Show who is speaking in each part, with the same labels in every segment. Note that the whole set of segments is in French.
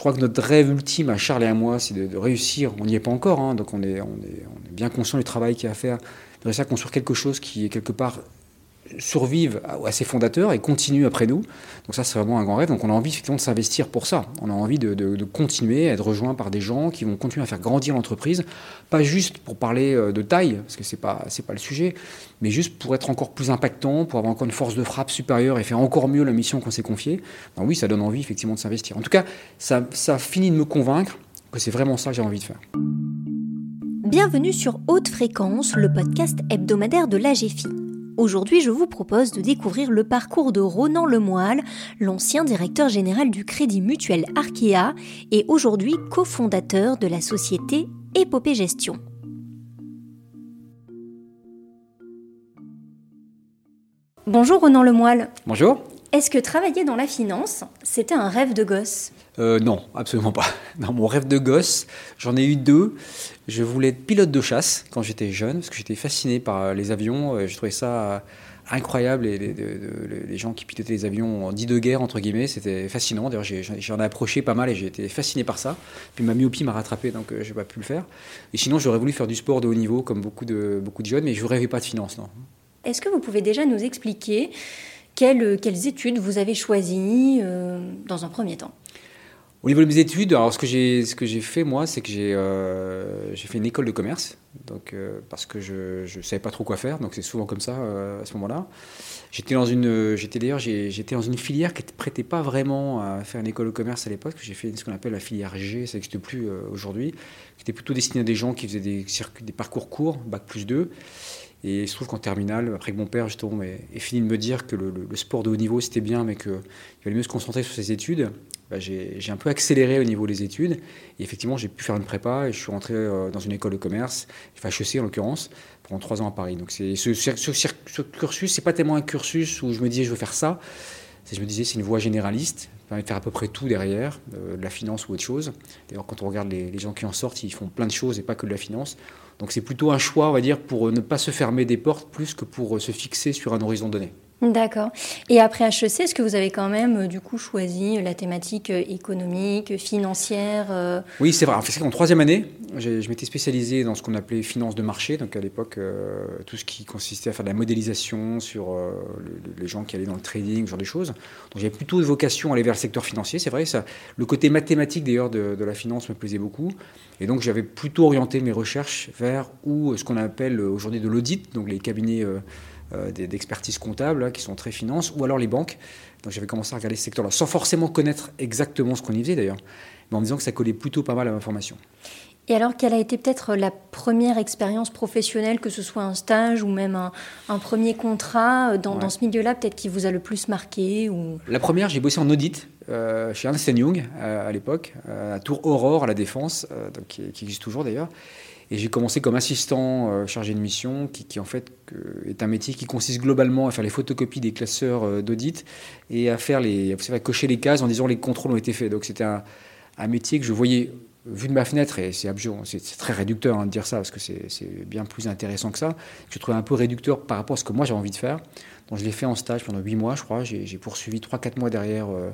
Speaker 1: crois que notre rêve ultime à Charles et à moi, c'est de, réussir. On n'y est pas encore, hein, donc on est, on, est, on est, bien conscient du travail qu'il y a à faire, de réussir à construire quelque chose qui est quelque part survivent à, ses fondateurs et continuent après nous. Donc ça, c'est vraiment un grand rêve. Donc on a envie effectivement de s'investir pour ça. On a envie de, continuer à être rejoint par des gens qui vont continuer à faire grandir l'entreprise, pas juste pour parler euh, de taille, parce que c'est pas pas le sujet, mais juste pour être encore plus impactant, pour avoir encore une force de frappe supérieure et faire encore mieux la mission qu'on s'est confiée. Ben oui, ça donne envie effectivement de s'investir. En tout cas, ça, ça finit de me convaincre que c'est vraiment ça que j'ai envie de faire.
Speaker 2: Bienvenue sur Haute Fréquence, le podcast hebdomadaire de l'AGFI. Aujourd'hui, je vous propose de découvrir le parcours de Ronan Lemoyle, l'ancien directeur général du Crédit Mutuel Arkea et aujourd'hui cofondateur de la société Épopée Gestion. Bonjour Ronan Lemoyle.
Speaker 1: Bonjour.
Speaker 2: Est-ce que travailler dans la finance, c'était un rêve de gosse?
Speaker 1: Euh, Non, absolument pas. Dans mon rêve de gosse, j'en ai eu deux. Je voulais être pilote de chasse quand j'étais jeune, parce que j'étais fasciné par euh, les avions. Euh, je trouvais ça incroyable, les, les, gens qui pilotaient les avions en dit de guerre, entre guillemets, c'était fascinant. D'ailleurs, j'en ai, approché pas mal et j'ai été fasciné par ça. Puis ma myopie m'a rattrapé, donc je n'ai pas pu le faire. Et sinon, j'aurais voulu faire du sport de haut niveau, comme beaucoup de, beaucoup de jeunes, mais je ne rêvais pas de finance, non.
Speaker 2: Est-ce que vous pouvez déjà nous expliquer quelles, quelles études vous avez choisies euh, dans un premier temps?
Speaker 1: Au niveau de mes études, alors ce que j'ai fait moi, c'est que j'ai euh, fait une école de commerce, donc euh, parce que je je savais pas trop quoi faire, donc c'est souvent comme ça à ce moment-là. J'étais dans une j'étais d'ailleurs j'étais dans une filière qui ne prêtait pas vraiment à faire une école de commerce à l'époque. J'ai fait ce qu'on appelle la filière G, ça n'existe plus aujourd'hui, qui était plutôt destiné à des gens qui faisaient des des parcours courts, bac plus 2. Et il se trouve qu'en terminale, après que mon père justement ait, fini de me dire que le, sport de haut niveau c'était bien, mais qu'il valait mieux se concentrer sur ses études, bah, j'ai un peu accéléré au niveau des études. Et effectivement, j'ai pu faire une prépa et je suis rentré euh, dans une école de commerce, enfin HEC en l'occurrence, pendant trois ans à Paris. Donc ce, ce, ce, ce cursus, c'est pas tellement un cursus où je me disais je veux faire ça. Je me disais c'est une voie généraliste, permet de faire à peu près tout derrière, euh, de la finance ou autre chose. D'ailleurs, quand on regarde les, les gens qui en sortent, ils font plein de choses et pas que de la finance. Donc c'est plutôt un choix, on va dire, pour ne pas se fermer des portes plus que pour se fixer sur un horizon donné.
Speaker 2: D'accord. Et après HEC, est-ce que vous avez quand même euh, du coup choisi la thématique euh, économique, financière euh
Speaker 1: Oui, c'est vrai. En, troisième année, je m'étais spécialisé dans ce qu'on appelait finance de marché. Donc à l'époque, tout ce qui consistait à faire de la modélisation sur les gens qui allaient dans le trading, ce genre de choses. Donc j'avais plutôt une vocation à aller vers le secteur financier. C'est vrai, ça, le côté mathématique d'ailleurs de, la finance me plaisait beaucoup. Et donc j'avais plutôt orienté mes recherches vers ou ce qu'on appelle aujourd'hui de l'audit, donc les cabinets euh, d'expertise comptable qui sont très finance, ou alors les banques. Donc j'avais commencé à regarder ce secteur-là, sans forcément connaître exactement ce qu'on y faisait d'ailleurs, mais en me disant que ça collait plutôt pas mal à ma formation.
Speaker 2: Et alors, quelle a été peut-être la première expérience professionnelle, que ce soit un stage ou même un, premier contrat euh, dans, ce milieu-là, peut-être qui vous a le plus marqué ou...
Speaker 1: La première, j'ai bossé en audit euh, chez Ernst Young à l'époque, à Tour Aurore à la Défense, donc, qui, qui, existe toujours d'ailleurs. Et j'ai commencé comme assistant euh, chargé de mission, qui, en fait est un métier qui consiste globalement à faire les photocopies des classeurs euh, d'audit et à faire les, vous savez, cocher les cases en disant les contrôles ont été faits. Donc c'était un, métier que je voyais vu de ma fenêtre, et c'est c'est très réducteur hein, de dire ça, parce que c'est bien plus intéressant que ça, je trouvais un peu réducteur par rapport à ce que moi j'ai envie de faire. Donc je l'ai fait en stage pendant 8 mois, je crois. J'ai poursuivi 3-4 mois derrière euh,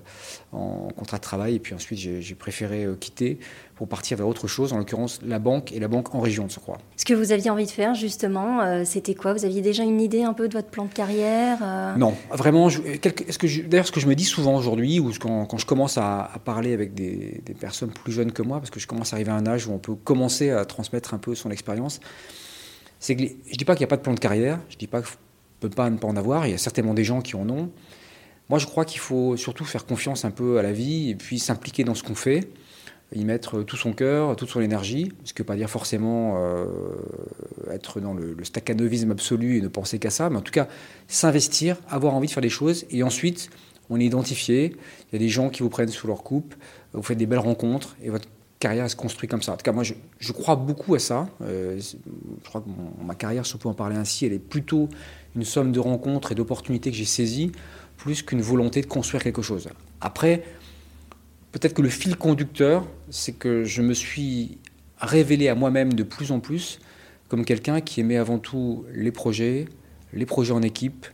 Speaker 1: en contrat de travail, et puis ensuite j'ai préféré quitter pour partir vers autre chose, en l'occurrence la banque et la banque en région, je crois.
Speaker 2: Ce que vous aviez envie de faire, justement, euh, c'était quoi? Vous aviez déjà une idée un peu de votre plan de carrière
Speaker 1: euh? Non, vraiment. D'ailleurs, ce que je me dis souvent aujourd'hui, ou quand, quand, je commence à, parler avec des, personnes plus jeunes que moi, parce que je commence à arriver à un âge où on peut commencer à transmettre un peu son expérience, c'est que je ne dis pas qu'il n'y a pas de plan de carrière, je ne dis pas peut pas ne pas en avoir, il y a certainement des gens qui en ont. Moi, je crois qu'il faut surtout faire confiance un peu à la vie et puis s'impliquer dans ce qu'on fait. Y mettre tout son cœur, toute son énergie, ce qui ne veut pas dire forcément euh, être dans le, le, absolu et ne penser qu'à ça, mais en tout cas s'investir, avoir envie de faire des choses, et ensuite on est identifié, il y a des gens qui vous prennent sous leur coupe, vous faites des belles rencontres, et votre carrière se construit comme ça. En tout cas, moi, je, crois beaucoup à ça. Euh, je crois que ma carrière, si on peut en parler ainsi, elle est plutôt une somme de rencontres et d'opportunités que j'ai saisies, plus qu'une volonté de construire quelque chose. Après, peut-être que le fil conducteur, c'est que je me suis révélé à moi-même de plus en plus comme quelqu'un qui aimait avant tout les projets, les projets en équipe,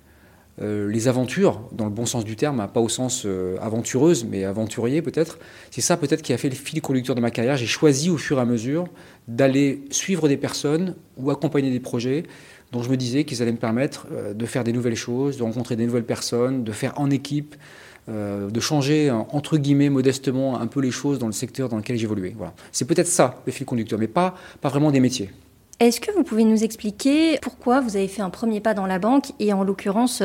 Speaker 1: euh, les aventures, dans le bon sens du terme, hein, pas au sens euh, aventureuse, mais aventurier peut-être. C'est ça peut-être qui a fait le fil conducteur de ma carrière. J'ai choisi au fur et à mesure d'aller suivre des personnes ou accompagner des projets dont je me disais qu'ils allaient me permettre euh, de faire des nouvelles choses, de rencontrer des nouvelles personnes, de faire en équipe, de changer entre guillemets modestement un peu les choses dans le secteur dans lequel j'évoluais. Voilà. C'est peut-être ça le fil conducteur, mais pas, pas vraiment des métiers.
Speaker 2: Est-ce que vous pouvez nous expliquer pourquoi vous avez fait un premier pas dans la banque et en l'occurrence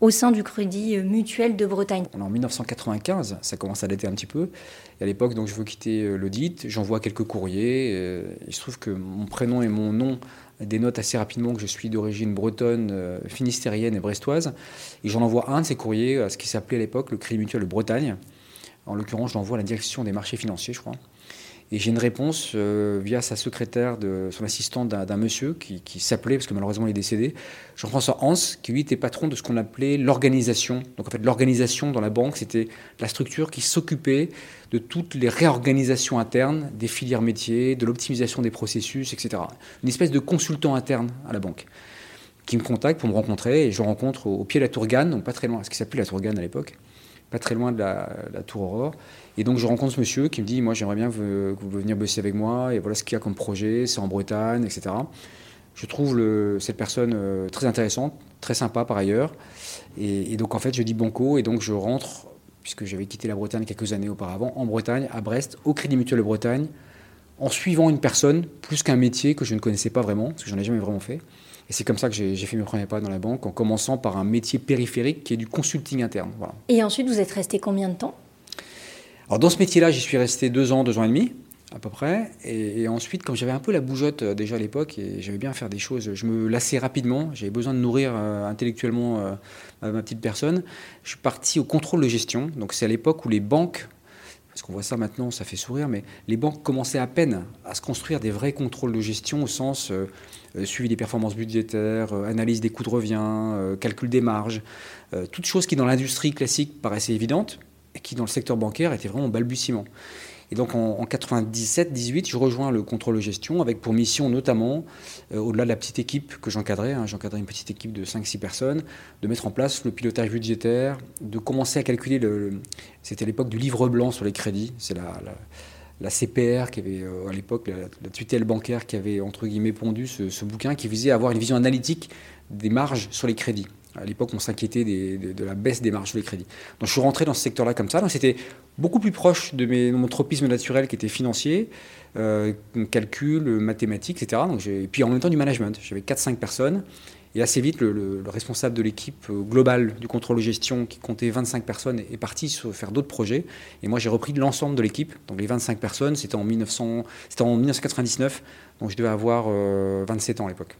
Speaker 2: au sein du Crédit Mutuel de Bretagne?
Speaker 1: En 1995, ça commence à dater un petit peu. Et à l'époque, donc, je veux quitter euh, l'audit, j'envoie quelques courriers. Euh, il se trouve que mon prénom et mon nom dénotent assez rapidement que je suis d'origine bretonne, euh, finistérienne et brestoise. Et j'en envoie un de ces courriers à ce qui s'appelait à l'époque le Crédit Mutuel de Bretagne. En l'occurrence, je l'envoie à la direction des marchés financiers, je crois. Et j'ai une réponse euh, via sa secrétaire, son assistante d'un monsieur qui, s'appelait, parce que malheureusement il est décédé, Jean-François Hans, qui lui était patron de ce qu'on appelait l'organisation. Donc en fait, l'organisation dans la banque, c'était la structure qui s'occupait de toutes les réorganisations internes des filières métiers, de l'optimisation des processus, etc. Une espèce de consultant interne à la banque qui me contacte pour me rencontrer et je rencontre au, pied de la Tour Gann, donc pas très loin, ce qui s'appelait la Tour Gann à l'époque, pas très loin de la, Tour Aurore. Et donc je rencontre ce monsieur qui me dit, moi j'aimerais bien que vous veniez bosser avec moi, et voilà ce qu'il y a comme projet, c'est en Bretagne, etc. Je trouve cette personne euh, très intéressante, très sympa par ailleurs. Et, donc en fait je dis banco, et donc je rentre, puisque j'avais quitté la Bretagne quelques années auparavant, en Bretagne, à Brest, au Crédit Mutuel de Bretagne, en suivant une personne plus qu'un métier que je ne connaissais pas vraiment, parce que j'en ai jamais vraiment fait. Et c'est comme ça que j'ai fait mes premiers pas dans la banque, en commençant par un métier périphérique qui est du consulting interne. Voilà.
Speaker 2: Et ensuite, vous êtes resté combien de temps?
Speaker 1: Alors dans ce métier-là, j'y suis resté deux ans, deux ans et demi à peu près. Et, ensuite, comme j'avais un peu la bougeotte euh, déjà à l'époque et j'avais bien faire des choses, je me lassais rapidement. J'avais besoin de nourrir euh, intellectuellement euh, ma petite personne. Je suis parti au contrôle de gestion. Donc c'est à l'époque où les banques, parce qu'on voit ça maintenant, ça fait sourire, mais les banques commençaient à peine à se construire des vrais contrôles de gestion au sens suivi des performances budgétaires, analyse des coûts de revient, calcul des marges, toutes choses qui dans l'industrie classique paraissaient évidentes qui dans le secteur bancaire était vraiment balbutiement. Et donc en, 97-18, je rejoins le contrôle de gestion avec pour mission notamment, euh, au-delà de la petite équipe que j'encadrais, hein, j'encadrais une petite équipe de 5-6 personnes, de mettre en place le pilotage budgétaire, de commencer à calculer, le, c'était à l'époque du livre blanc sur les crédits, c'est la, la, CPR qui avait euh, à l'époque, la, tutelle bancaire qui avait entre guillemets pondu ce bouquin qui visait à avoir une vision analytique des marges sur les crédits. À l'époque, on s'inquiétait de la baisse des marges de crédit. Donc je suis rentré dans ce secteur-là comme ça. C'était beaucoup plus proche de, mes, mon tropisme naturel qui était financier, euh, calcul, mathématiques, etc. Donc et puis en même temps du management. J'avais 4-5 personnes. Et assez vite, le, responsable de l'équipe euh, globale du contrôle de gestion, qui comptait 25 personnes, est parti faire d'autres projets. Et moi, j'ai repris l'ensemble de l'équipe. Donc les 25 personnes, c'était en, 1900, en 1999. Donc je devais avoir 27 euh, ans à l'époque.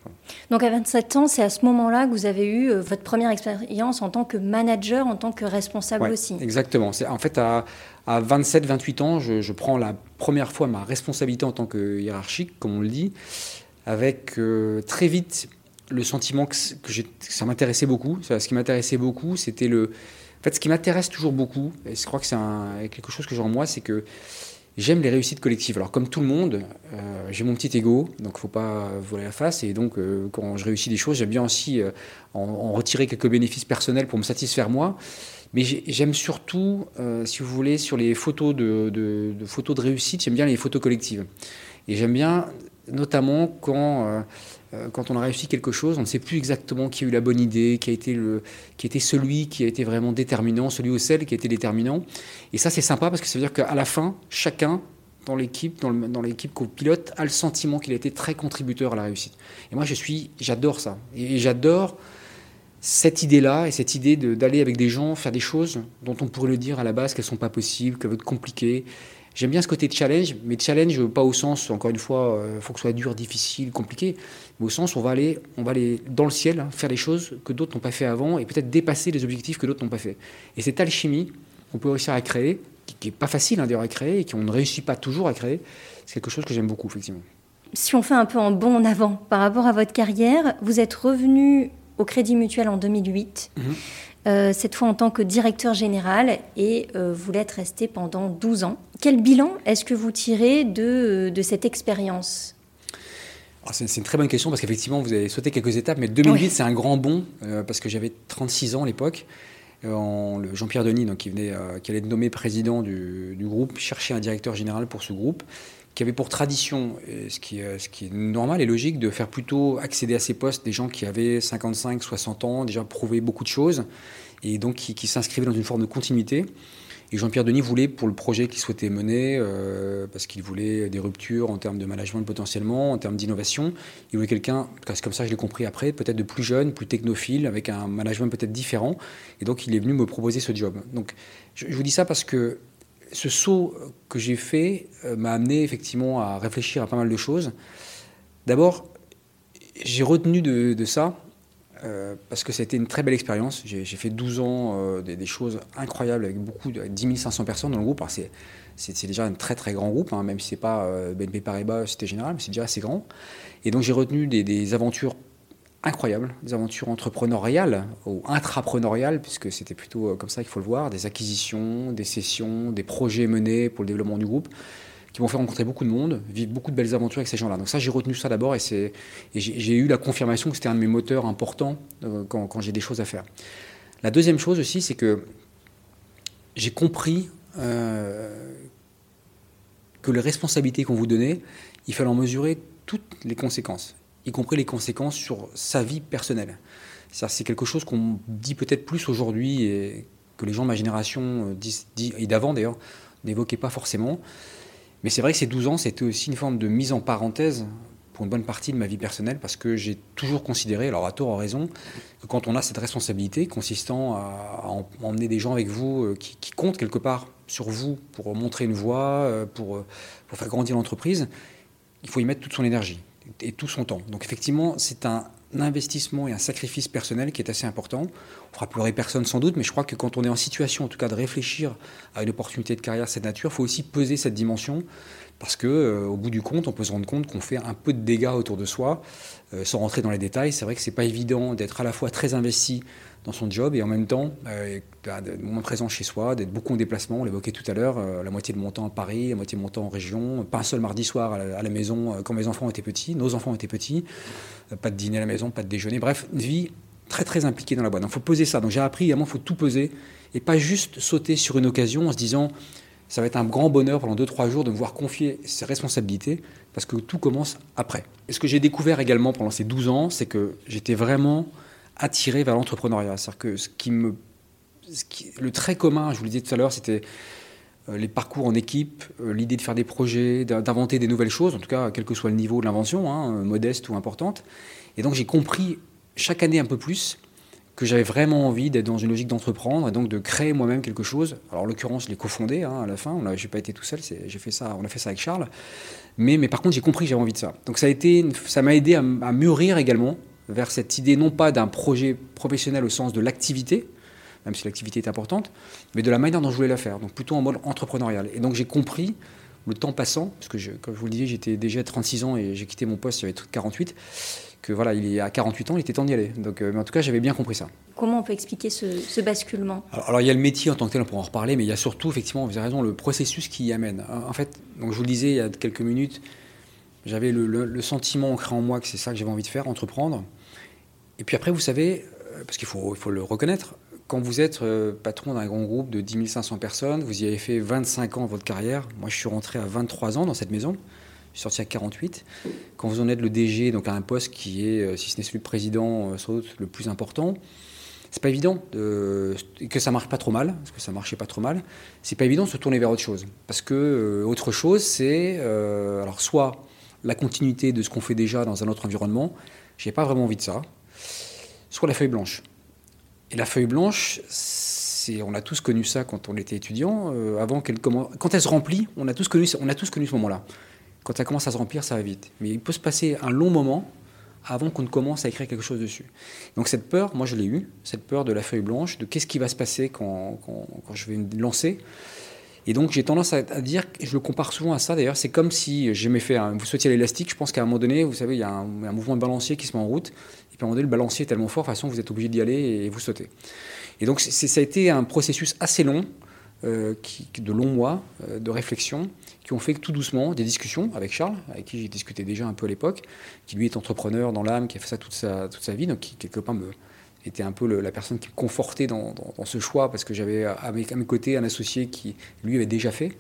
Speaker 2: Donc à 27 ans, c'est à ce moment-là que vous avez eu euh, votre première expérience en tant que manager, en tant que responsable aussi.
Speaker 1: Exactement. En fait, à, 27-28 ans, je, prends la première fois ma responsabilité en tant que hiérarchique, comme on le dit, avec très vite le sentiment que, ça m'intéressait beaucoup. Ce qui m'intéressait beaucoup, c'était le. En fait, ce qui m'intéresse toujours beaucoup, et je crois que c'est quelque chose que j'ai en moi, c'est que j'aime les réussites collectives. Alors, comme tout le monde, euh, j'ai mon petit ego, donc il ne faut pas voler la face. Et donc, euh, quand je réussis des choses, j'aime bien aussi euh, en, retirer quelques bénéfices personnels pour me satisfaire moi. Mais j'aime surtout, si vous voulez, sur les photos de, photos de réussite, j'aime bien les photos collectives. Et j'aime bien, notamment quand quand on a réussi quelque chose, on ne sait plus exactement qui a eu la bonne idée, qui a été, le, qui celui qui a été vraiment déterminant, celui ou celle qui a été déterminant. Et ça, c'est sympa parce que ça veut dire qu'à la fin, chacun dans l'équipe, dans, l'équipe qu'on pilote, a le sentiment qu'il a été très contributeur à la réussite. Et moi, je suis, j'adore ça. Et, j'adore cette idée-là et cette idée d'aller avec des gens faire des choses dont on pourrait le dire à la base qu'elles sont pas possibles, qu'elles vont être compliquées J'aime bien ce côté challenge, mais challenge pas au sens, encore une fois, il euh, faut que ce soit dur, difficile, compliqué, mais au sens on va aller, on va aller dans le ciel, hein, faire des choses que d'autres n'ont pas fait avant et peut-être dépasser les objectifs que d'autres n'ont pas fait. Et cette alchimie qu'on peut réussir à créer, qui n'est pas facile hein, d'ailleurs à créer et qu'on ne réussit pas toujours à créer, c'est quelque chose que j'aime beaucoup, effectivement.
Speaker 2: Si on fait un peu en bond en avant par rapport à votre carrière, vous êtes revenu au Crédit Mutuel en 2008. Euh, cette fois en tant que directeur général, et euh, vous l'êtes resté pendant 12 ans. Quel bilan est-ce que vous tirez de, de cette expérience?
Speaker 1: Ah, c'est une très bonne question parce qu'effectivement, vous avez sauté quelques étapes, mais 2008, c'est un grand bond euh, parce que j'avais 36 ans à l'époque. Jean-Pierre Denis, donc, qui, venait, qui allait être nommé président du, groupe, cherchait un directeur général pour ce groupe qui avait pour tradition, ce qui, ce qui est normal et logique, de faire plutôt accéder à ces postes des gens qui avaient 55, 60 ans, déjà prouvé beaucoup de choses, et donc qui, s'inscrivaient dans une forme de continuité. Et Jean-Pierre Denis voulait, pour le projet qu'il souhaitait mener, euh, parce qu'il voulait des ruptures en termes de management potentiellement, en termes d'innovation, il voulait quelqu'un, c'est comme ça je l'ai compris après, peut-être de plus jeune, plus technophile, avec un management peut-être différent. Et donc il est venu me proposer ce job. Donc je vous dis ça parce que ce saut que j'ai fait euh, m'a amené effectivement à réfléchir à pas mal de choses. D'abord, j'ai retenu de, ça euh, parce que c'était une très belle expérience. J'ai fait 12 ans euh, des, choses incroyables avec beaucoup de 10 500 personnes dans le groupe. C'est déjà un très très grand groupe, hein, même si c'est pas BNP Paribas, c'était général, mais c'est déjà assez grand. Et donc j'ai retenu des aventures incroyables, des aventures entrepreneuriales ou intrapreneuriales, puisque c'était plutôt euh, comme ça qu'il faut le voir, des acquisitions, des sessions, des projets menés pour le développement du groupe, qui m'ont fait rencontrer beaucoup de monde, vivre beaucoup de belles aventures avec ces gens-là. Donc ça, j'ai retenu ça d'abord et, j'ai eu la confirmation que c'était un de mes moteurs importants euh, quand, j'ai des choses à faire. La deuxième chose aussi, c'est que j'ai compris euh, que les responsabilités qu'on vous donnait, il fallait en mesurer toutes les conséquences y compris les conséquences sur sa vie personnelle. C'est quelque chose qu'on dit peut-être plus aujourd'hui et que les gens de ma génération euh, et d'avant d'ailleurs n'évoquaient pas forcément. Mais c'est vrai que ces 12 ans, c'était aussi une forme de mise en parenthèse pour une bonne partie de ma vie personnelle parce que j'ai toujours considéré, alors à tort à raison, que quand on a cette responsabilité consistant à, emmener des gens avec vous euh, qui, comptent quelque part sur vous pour montrer une voie, euh, pour faire grandir l'entreprise, il faut y mettre toute son énergie et tout son temps. Donc effectivement, c'est un investissement et un sacrifice personnel qui est assez important. On fera pleurer personne sans doute, mais je crois que quand on est en situation, en tout cas, de réfléchir à une opportunité de carrière de cette nature, il faut aussi peser cette dimension, parce que euh, au bout du compte, on peut se rendre compte qu'on fait un peu de dégâts autour de soi, euh, sans rentrer dans les détails. C'est vrai que c'est pas évident d'être à la fois très investi dans son job et en même temps euh, d'être moins présent chez soi, d'être beaucoup en déplacement. On l'évoquait tout à l'heure, euh, la moitié de mon temps à Paris, la moitié de mon temps en région, pas un seul mardi soir à la, maison euh, quand mes enfants étaient petits, nos enfants étaient petits, pas de dîner à la maison, pas de déjeuner, bref, une vie très très impliquée dans la boîte. Donc il faut peser ça. Donc j'ai appris également, il faut tout peser et pas juste sauter sur une occasion en se disant ça va être un grand bonheur pendant 2-3 jours de me voir confier ses responsabilités parce que tout commence après. Et ce que j'ai découvert également pendant ces 12 ans, c'est que j'étais vraiment attiré vers l'entrepreneuriat. C'est-à-dire que ce qui me, le trait commun, je vous le disais tout à l'heure, c'était euh, les parcours en équipe, euh, l'idée de faire des projets, d'inventer des nouvelles choses, en tout cas, quel que soit le niveau de l'invention, hein, modeste ou importante. Et donc j'ai compris chaque année un peu plus que j'avais vraiment envie d'être dans une logique d'entreprendre et donc de créer moi-même quelque chose. Alors en l'occurrence, je l'ai cofondé hein, à la fin. Je n'ai pas été tout seul. J'ai fait ça. On a fait ça avec Charles. Mais, mais par contre, j'ai compris que j'avais envie de ça. Donc ça m'a aidé à, mûrir également vers cette idée non pas d'un projet professionnel au sens de l'activité, même si l'activité est importante, mais de la manière dont je voulais la faire, donc plutôt en mode entrepreneurial. Et donc j'ai compris, le temps passant, parce que je, comme je vous le disais, j'étais déjà à 36 ans et j'ai quitté mon poste, j'avais 48, que voilà, il y a 48 ans, il était temps d'y aller. Donc, euh, mais en tout cas, j'avais bien compris ça.
Speaker 2: Comment on peut expliquer ce, basculement?
Speaker 1: Alors, il y a le métier en tant que tel, on pourra en reparler, mais il y a surtout, effectivement, vous avez raison, le processus qui y amène. En fait, donc je vous le disais il y a quelques minutes, j'avais le, le sentiment ancré en moi que c'est ça que j'avais envie de faire, entreprendre. Et puis après, vous savez, euh, parce qu'il faut, le reconnaître, quand vous êtes euh, patron d'un grand groupe de 10 500 personnes, vous y avez fait 25 ans de votre carrière. Moi, je suis rentré à 23 ans dans cette maison. Je suis sorti à 48. Quand vous en êtes le DG, donc à un poste qui est, euh, si ce n'est celui de président, sans doute le plus important, c'est pas évident de, que ça marche pas trop mal, parce que ça marchait pas trop mal. C'est pas évident de se tourner vers autre chose, parce que autre chose, c'est alors soit la continuité de ce qu'on fait déjà dans un autre environnement. J'ai pas vraiment envie de ça soit la feuille blanche. Et la feuille blanche, on a tous connu ça quand on était étudiant. Euh, avant qu'elle quand elle se remplit, on a tous connu, on a tous connu ce moment-là. Quand ça commence à se remplir, ça va vite. Mais il peut se passer un long moment avant qu'on ne commence à écrire quelque chose dessus. Donc cette peur, moi je l'ai eue, cette peur de la feuille blanche, de qu'est-ce qui va se passer quand, quand, quand je vais me lancer. Et donc j'ai tendance à, dire, je le compare souvent à ça d'ailleurs, c'est comme si j'aimais faire, vous sautiez l'élastique, je pense qu'à un moment donné, vous savez, il y a un, un mouvement de balancier qui se met en route, et puis à un moment donné, le balancier est tellement fort, de toute façon, vous êtes obligé d'y aller et vous sautez. Et donc, ça a été un processus assez long qui, de longs mois de réflexion qui ont fait que tout doucement des discussions avec Charles, avec qui j'ai discuté déjà un peu à l'époque, qui lui est entrepreneur dans l'âme, qui a fait ça toute sa, toute sa vie, donc qui quelque part me, était un peu la personne qui me confortait dans, ce choix parce que j'avais à mes, à mes, côtés un associé qui lui avait déjà fait.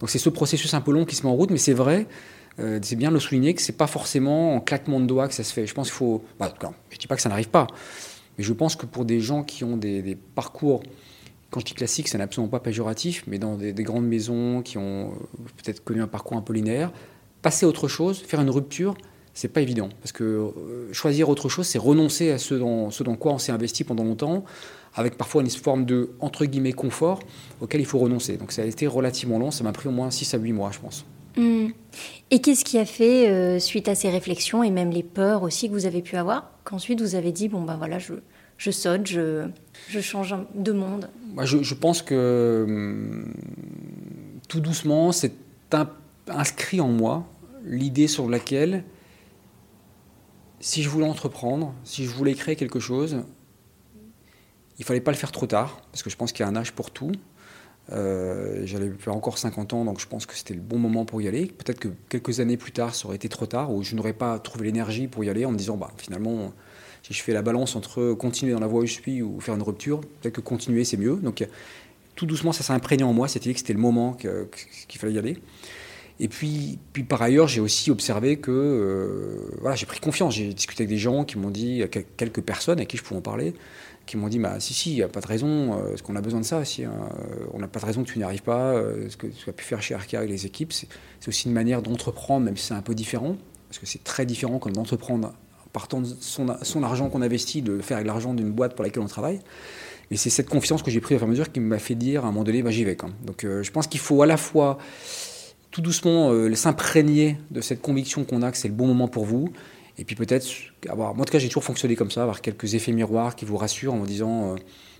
Speaker 1: Donc c'est ce processus un peu long qui se met en route, mais c'est vrai, euh, c'est bien de le souligner que c'est pas forcément en claquement de doigts que ça se fait. Je pense qu'il faut, bah, je dis pas que ça n'arrive pas, mais je pense que pour des gens qui ont des, parcours quand je dis classique, ça n'est absolument pas péjoratif, mais dans des, grandes maisons qui ont euh, peut-être connu un parcours un peu linéaire, passer à autre chose, faire une rupture, c'est pas évident. Parce que euh, choisir autre chose, c'est renoncer à ce dans, ce dans quoi on s'est investi pendant longtemps, avec parfois une forme de, entre guillemets, confort auquel il faut renoncer. Donc ça a été relativement long, ça m'a pris au moins 6 à 8 mois, je pense.
Speaker 2: Hmm. Et qu'est-ce qui a fait, euh, suite à ces réflexions et même les peurs aussi que vous avez pu avoir, qu'ensuite vous avez dit, bon ben voilà, je, je saute, je, je change de monde?
Speaker 1: Je, je pense que hum, tout doucement, c'est inscrit en moi l'idée sur laquelle si je voulais entreprendre, si je voulais créer quelque chose, il fallait pas le faire trop tard, parce que je pense qu'il y a un âge pour tout. Euh, j'allais faire encore 50 ans, donc je pense que c'était le bon moment pour y aller. Peut-être que quelques années plus tard, ça aurait été trop tard, ou je n'aurais pas trouvé l'énergie pour y aller en me disant, bah, finalement, si je fais la balance entre continuer dans la voie où je suis ou faire une rupture, peut-être que continuer, c'est mieux. Donc tout doucement, ça s'est imprégné en moi, c'était que c'était le moment qu'il fallait y aller. Et puis, puis par ailleurs, j'ai aussi observé que euh, voilà, j'ai pris confiance. J'ai discuté avec des gens qui m'ont dit, quelques personnes à qui je pouvais en parler, qui m'ont dit bah, si, si, il n'y a pas de raison, euh, est-ce qu'on a besoin de ça euh, On n'a pas de raison que tu n'y arrives pas. ce que tu as pu faire chez Arca avec les équipes, c'est aussi une manière d'entreprendre, même si c'est un peu différent, parce que c'est très différent comme d'entreprendre partant de son, son argent qu'on investit, de faire avec l'argent d'une boîte pour laquelle on travaille. Et c'est cette confiance que j'ai prise au fur et à mesure qui m'a fait dire à un moment donné, bah, j'y vais. Quand Donc je pense qu'il faut à la fois tout doucement euh, s'imprégner de cette conviction qu'on a que c'est le bon moment pour vous. Et puis peut-être avoir, moi en tout cas j'ai toujours fonctionné comme ça, avoir quelques effets miroirs qui vous rassurent en vous disant, euh,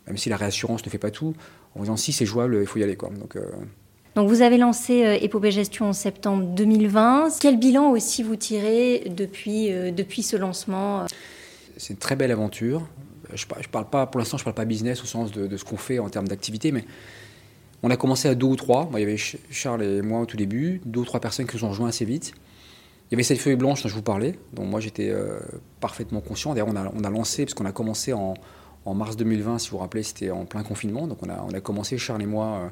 Speaker 1: même si la réassurance ne fait pas tout, en vous disant si c'est jouable, il faut y aller. Quoi. Donc, euh,
Speaker 2: Donc vous avez lancé Épopée Gestion en septembre 2020. Quel bilan aussi vous tirez depuis, depuis ce lancement
Speaker 1: C'est une très belle aventure. Je, je parle pas, pour l'instant je parle pas business au sens de, de ce qu'on fait en termes d'activité, mais on a commencé à deux ou trois. il y avait Charles et moi au tout début, deux ou trois personnes qui nous ont rejoints assez vite. Il y avait cette feuille blanche dont je vous parlais, dont moi j'étais euh, parfaitement conscient. D'ailleurs, on a, lancé, parce qu'on a commencé en, mars 2020, si vous vous rappelez, c'était en plein confinement. Donc on a, commencé, Charles et moi, euh,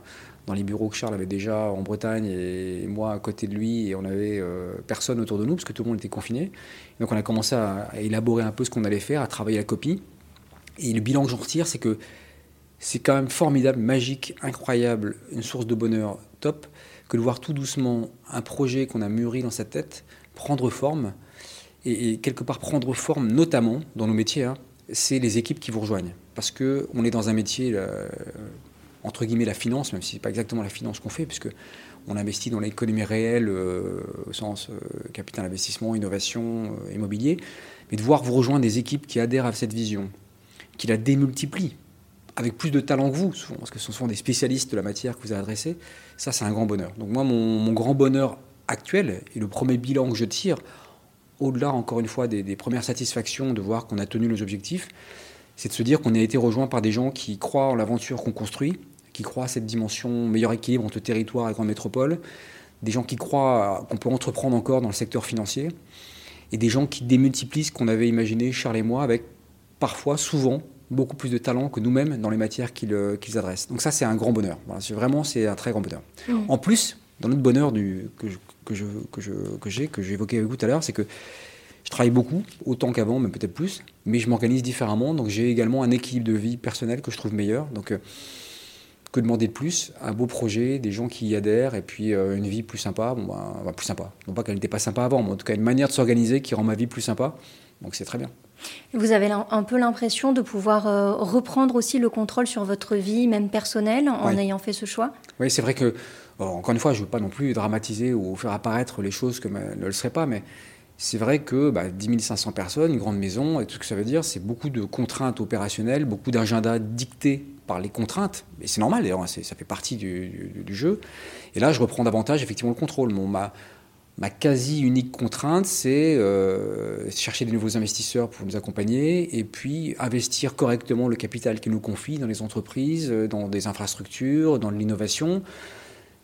Speaker 1: dans les bureaux que Charles avait déjà en Bretagne et moi à côté de lui, et on avait euh, personne autour de nous, parce que tout le monde était confiné. Donc on a commencé à, à élaborer un peu ce qu'on allait faire, à travailler la copie. Et le bilan que j'en retire, c'est que c'est quand même formidable, magique, incroyable, une source de bonheur top, que de voir tout doucement un projet qu'on a mûri dans sa tête prendre forme, et, quelque part prendre forme, notamment dans nos métiers, hein, c'est les équipes qui vous rejoignent. Parce qu'on est dans un métier, euh, entre guillemets, la finance, même si ce n'est pas exactement la finance qu'on fait, puisque on investit dans l'économie réelle euh, au sens euh, capital investissement, innovation, immobilier, mais de voir vous rejoindre des équipes qui adhèrent à cette vision, qui la démultiplient, avec plus de talent que vous, souvent, parce que ce sont des spécialistes de la matière que vous avez adressé, ça c'est un grand bonheur. Donc moi, mon, grand bonheur actuel, et le premier bilan que je tire, au-delà encore une fois des, premières satisfactions de voir qu'on a tenu nos objectifs, c'est de se dire qu'on a été rejoint par des gens qui croient en l'aventure qu'on construit, qui croient à cette dimension meilleur équilibre entre territoire et grande métropole, des gens qui croient qu'on peut entreprendre encore dans le secteur financier, et des gens qui démultiplient ce qu'on avait imaginé, Charles et moi, avec parfois, souvent, beaucoup plus de talent que nous-mêmes dans les matières qu'ils adressent. Donc ça, c'est un grand bonheur. vraiment, c'est un très grand bonheur. Mm. En plus, dans notre bonheur du, que j'ai, que, je, que, j'ai, que j'ai évoqué avec vous tout à l'heure, c'est que je travaille beaucoup, autant qu'avant, mais peut-être plus, mais je m'organise différemment. Donc j'ai également un équilibre de vie personnel que je trouve meilleur. Donc euh, que demander de plus? Un beau projet, des gens qui y adhèrent, et puis euh, une vie plus sympa. Bon, bah, plus sympa. Non pas qu'elle n'était pas sympa avant, mais en tout cas une manière de s'organiser qui rend ma vie plus sympa. Donc c'est très bien.
Speaker 2: Vous avez un peu l'impression de pouvoir euh, reprendre aussi le contrôle sur votre vie, même personnelle, en ayant fait ce choix?
Speaker 1: Oui, c'est vrai que, encore une fois, je ne veux pas non plus dramatiser ou faire apparaître les choses comme elles ne le seraient pas, mais c'est vrai que bah, 10 500 personnes, une grande maison, et tout ce que ça veut dire, c'est beaucoup de contraintes opérationnelles, beaucoup d'agendas dictés par les contraintes. Et c'est normal, d'ailleurs, ça fait partie du, jeu. Et là, je reprends davantage effectivement le contrôle. Mon, ma, Ma quasi unique contrainte, c'est euh, chercher des nouveaux investisseurs pour nous accompagner et puis investir correctement le capital qui nous confie dans les entreprises, euh, dans des infrastructures, dans l'innovation.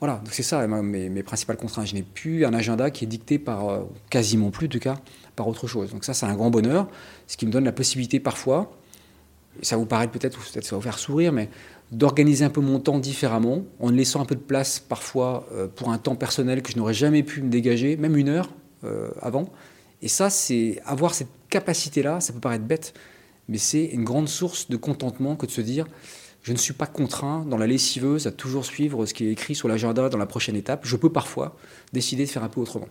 Speaker 1: Voilà, c'est ça mes, mes, principales contraintes. Je n'ai plus un agenda qui est dicté par, euh, quasiment plus en tout cas, par autre chose. Donc ça, c'est un grand bonheur, ce qui me donne la possibilité parfois, et ça vous paraît peut-être, peut-être ça va vous faire sourire, mais d'organiser un peu mon temps différemment, en laissant un peu de place parfois euh, pour un temps personnel que je n'aurais jamais pu me dégager, même une heure euh, avant. Et ça, c'est avoir cette capacité-là, ça peut paraître bête, mais c'est une grande source de contentement que de se dire, je ne suis pas contraint dans la lessiveuse à toujours suivre ce qui est écrit sur l'agenda dans la prochaine étape. Je peux parfois décider de faire un peu autrement.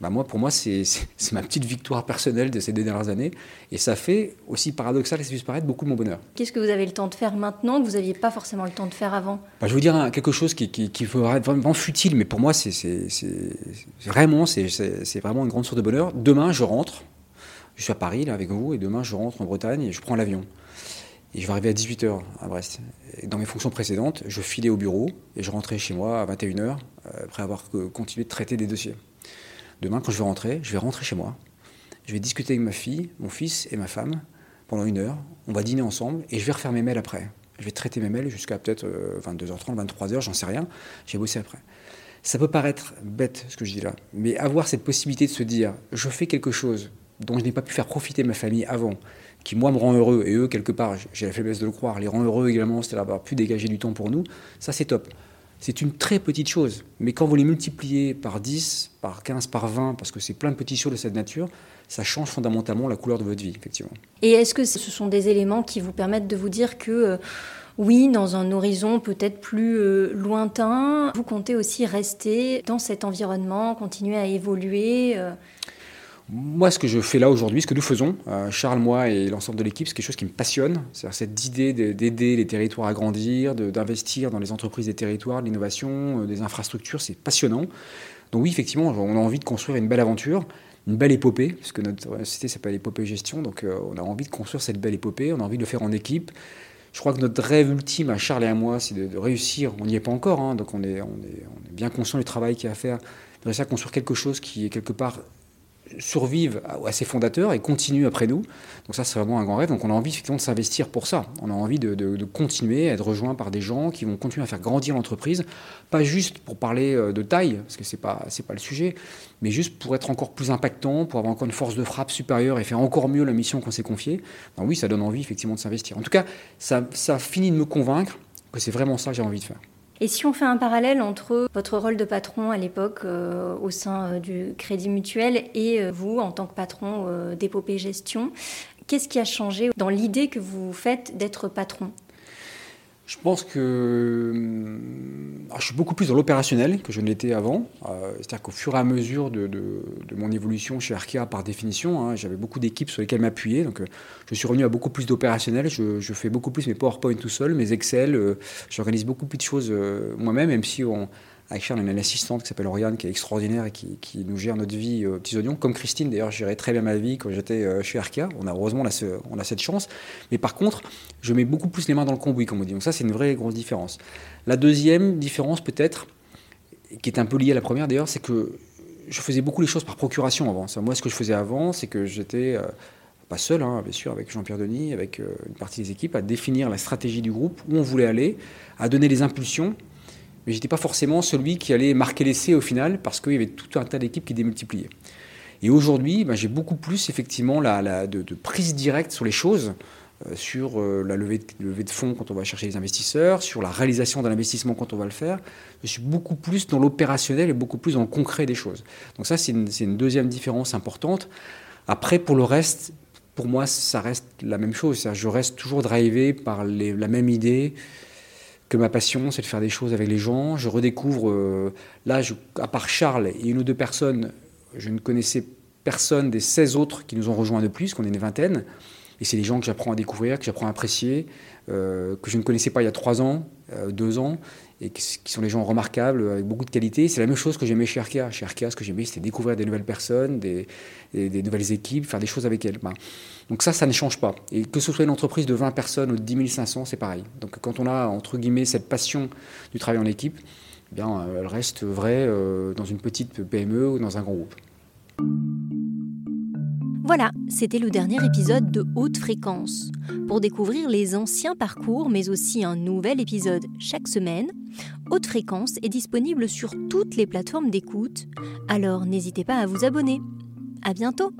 Speaker 1: Bah, moi, pour moi, c'est ma petite victoire personnelle de ces deux dernières années. Et ça fait, aussi paradoxal que ça puisse paraître, beaucoup de mon bonheur.
Speaker 2: Qu'est-ce que vous avez le temps de faire maintenant que vous n'aviez pas forcément le temps de faire avant?
Speaker 1: Bah, Je vais vous dire quelque chose qui, qui, qui être vraiment futile, mais pour moi, c'est vraiment, c'est vraiment une grande source de bonheur. Demain, je rentre. Je suis à Paris, là, avec vous, et demain, je rentre en Bretagne et je prends l'avion. Et je vais arriver à 18h à Brest. Et dans mes fonctions précédentes, je filais au bureau et je rentrais chez moi à 21h, euh, après avoir continué de traiter des dossiers. Demain, quand je vais rentrer, je vais rentrer chez moi. Je vais discuter avec ma fille, mon fils et ma femme pendant une heure. On va dîner ensemble et je vais refaire mes mails après. Je vais traiter mes mails jusqu'à peut-être 22h30, euh, 23h, j'en sais rien. J'ai bossé après. Ça peut paraître bête ce que je dis là, mais avoir cette possibilité de se dire je fais quelque chose dont je n'ai pas pu faire profiter ma famille avant, qui moi me rend heureux, et eux, quelque part, j'ai la faiblesse de le croire, les rend heureux également, c'est d'avoir pu dégager du temps pour nous, ça c'est top. C'est une très petite chose, mais quand vous les multipliez par 10, par 15, par 20, parce que c'est plein de petites choses de cette nature, ça change fondamentalement la couleur de votre vie, effectivement.
Speaker 2: Et est-ce que ce sont des éléments qui vous permettent de vous dire que, euh, oui, dans un horizon peut-être plus euh, lointain, vous comptez aussi rester dans cet environnement, continuer à évoluer euh?
Speaker 1: Moi, ce que je fais là aujourd'hui, ce que nous faisons, euh, Charles, moi et l'ensemble de l'équipe, c'est quelque chose qui me passionne. C'est cette idée d'aider les territoires à grandir, d'investir dans les entreprises des territoires, l'innovation, euh, des infrastructures, c'est passionnant. Donc oui, effectivement, on a envie de construire une belle aventure, une belle épopée, parce que notre société s'appelle Épopée Gestion, donc euh, on a envie de construire cette belle épopée, on a envie de le faire en équipe. Je crois que notre rêve ultime à Charles et à moi, c'est de, réussir, on n'y est pas encore, hein, donc on est, on, est, on est bien conscient du travail qu'il y a à faire, de réussir à construire quelque chose qui est quelque part survivent à, ses fondateurs et continuent après nous. Donc ça, c'est vraiment un grand rêve. Donc on a envie effectivement de s'investir pour ça. On a envie de, continuer à être rejoint par des gens qui vont continuer à faire grandir l'entreprise, pas juste pour parler euh, de taille, parce que c'est pas c'est pas le sujet, mais juste pour être encore plus impactant, pour avoir encore une force de frappe supérieure et faire encore mieux la mission qu'on s'est confiée. oui, ça donne envie effectivement de s'investir. En tout cas, ça, ça finit de me convaincre que c'est vraiment ça que j'ai envie de faire.
Speaker 2: Et si on fait un parallèle entre votre rôle de patron à l'époque euh, au sein euh, du Crédit Mutuel et euh, vous en tant que patron d'Épopée Gestion, qu'est-ce qui a changé dans l'idée que vous faites d'être patron?
Speaker 1: Je pense que ah, je suis beaucoup plus dans l'opérationnel que je ne l'étais avant. Euh, c'est-à-dire qu'au fur et à mesure de, mon évolution chez Arkea, par définition, hein, j'avais beaucoup d'équipes sur lesquelles m'appuyer. Donc, euh, je suis revenu à beaucoup plus d'opérationnel. Je, fais beaucoup plus mes PowerPoint tout seul, mes Excel. Euh, j'organise beaucoup plus de choses moi-même, même si on, avec Charles, on a une assistante qui s'appelle Oriane, qui est extraordinaire et qui, nous gère notre vie aux petits oignons. Comme Christine, d'ailleurs, je gérais très bien ma vie quand j'étais euh, chez Arkea. On a, heureusement, on a, cette chance. Mais par contre, je mets beaucoup plus les mains dans le cambouis, comme on dit. Donc ça, c'est une vraie grosse différence. La deuxième différence, peut-être, qui est un peu liée à la première d'ailleurs, c'est que je faisais beaucoup les choses par procuration avant. Moi, ce que je faisais avant, c'est que j'étais... Euh, pas seul, hein, bien sûr, avec Jean-Pierre Denis, avec euh, une partie des équipes, à définir la stratégie du groupe, où on voulait aller, à donner les impulsions mais j'étais pas forcément celui qui allait marquer l'essai au final parce qu'il y avait tout un tas d'équipes qui démultipliaient. Et aujourd'hui, ben, j'ai beaucoup plus effectivement de, prise directe sur les choses, euh, sur euh, la levée de, fonds quand on va chercher les investisseurs, sur la réalisation d'un investissement quand on va le faire. Je suis beaucoup plus dans l'opérationnel et beaucoup plus dans le concret des choses. Donc ça, c'est une, deuxième différence importante. Après, pour le reste, pour moi, ça reste la même chose. Je reste toujours drivé par la même idée que ma passion, c'est de faire des choses avec les gens. Je redécouvre, euh, là, à part Charles et une ou deux personnes, je ne connaissais personne des 16 autres qui nous ont rejoints de plus, qu'on est une vingtaine. Et c'est des gens que j'apprends à découvrir, que j'apprends à apprécier, euh, que je ne connaissais pas il y a trois ans, euh, deux ans, et qui, sont des gens remarquables, avec beaucoup de qualité. C'est la même chose que j'aimais chez Arkea. Chez Arkea, ce que j'aimais, c'était découvrir des nouvelles personnes, des, nouvelles équipes, faire des choses avec elles. Ben, donc ça, ça ne change pas. Et que ce soit une entreprise de 20 personnes ou de 10 500, c'est pareil. Donc quand on a, entre guillemets, cette passion du travail en équipe, eh bien, elle reste vraie dans une petite PME ou dans un grand groupe.
Speaker 2: Voilà, c'était le dernier épisode de Haute Fréquence. Pour découvrir les anciens parcours, mais aussi un nouvel épisode chaque semaine, Haute Fréquence est disponible sur toutes les plateformes d'écoute, alors n'hésitez pas à vous abonner. À bientôt!